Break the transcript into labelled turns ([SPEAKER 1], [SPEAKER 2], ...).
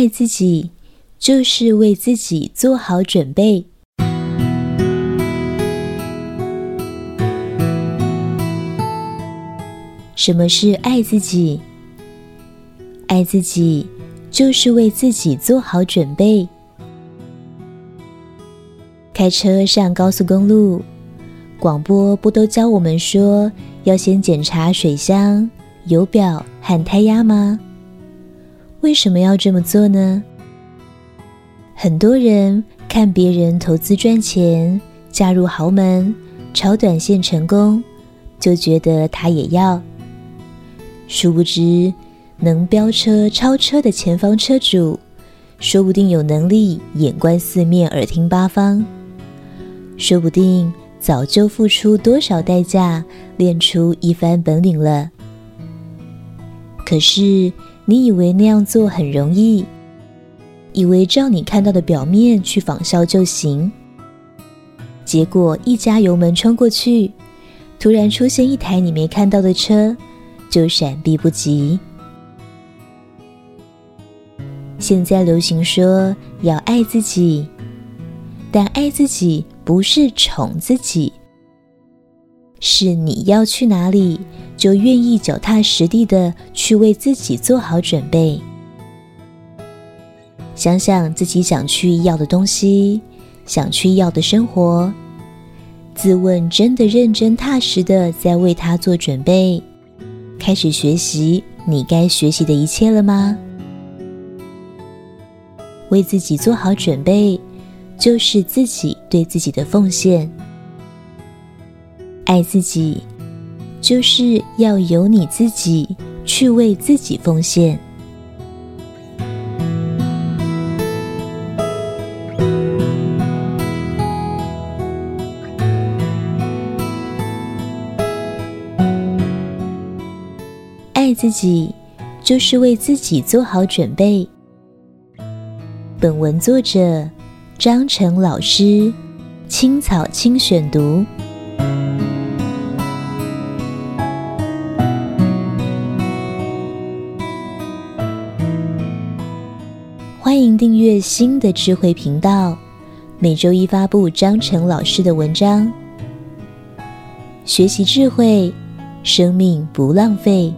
[SPEAKER 1] 爱自己，就是为自己做好准备。什么是爱自己？爱自己，就是为自己做好准备。开车上高速公路，广播不都教我们说要先检查水箱、油表和胎压吗？为什么要这么做呢？很多人看别人投资赚钱、嫁入豪门、炒短线成功，就觉得他也要。殊不知，能飙车、超车的前方车主，说不定有能力眼观四面、耳听八方，说不定早就付出多少代价练出一番本领了。可是，你以为那样做很容易，以为照你看到的表面去仿效就行，结果一加油门冲过去，突然出现一台你没看到的车，就闪避不及。现在流行说要爱自己，但爱自己不是宠自己，是你要去哪里，就愿意脚踏实地的去为自己做好准备。想想自己想去要的东西，想去要的生活，自问真的认真踏实的在为它做准备，开始学习你该学习的一切了吗？为自己做好准备，就是自己对自己的奉献。爱自己，就是要由你自己去为自己奉献。爱自己，就是为自己做好准备。本文作者张成老师，青草青选读。欢迎订阅新的智慧频道，每周一发布张成老师的文章。学习智慧，生命不浪费。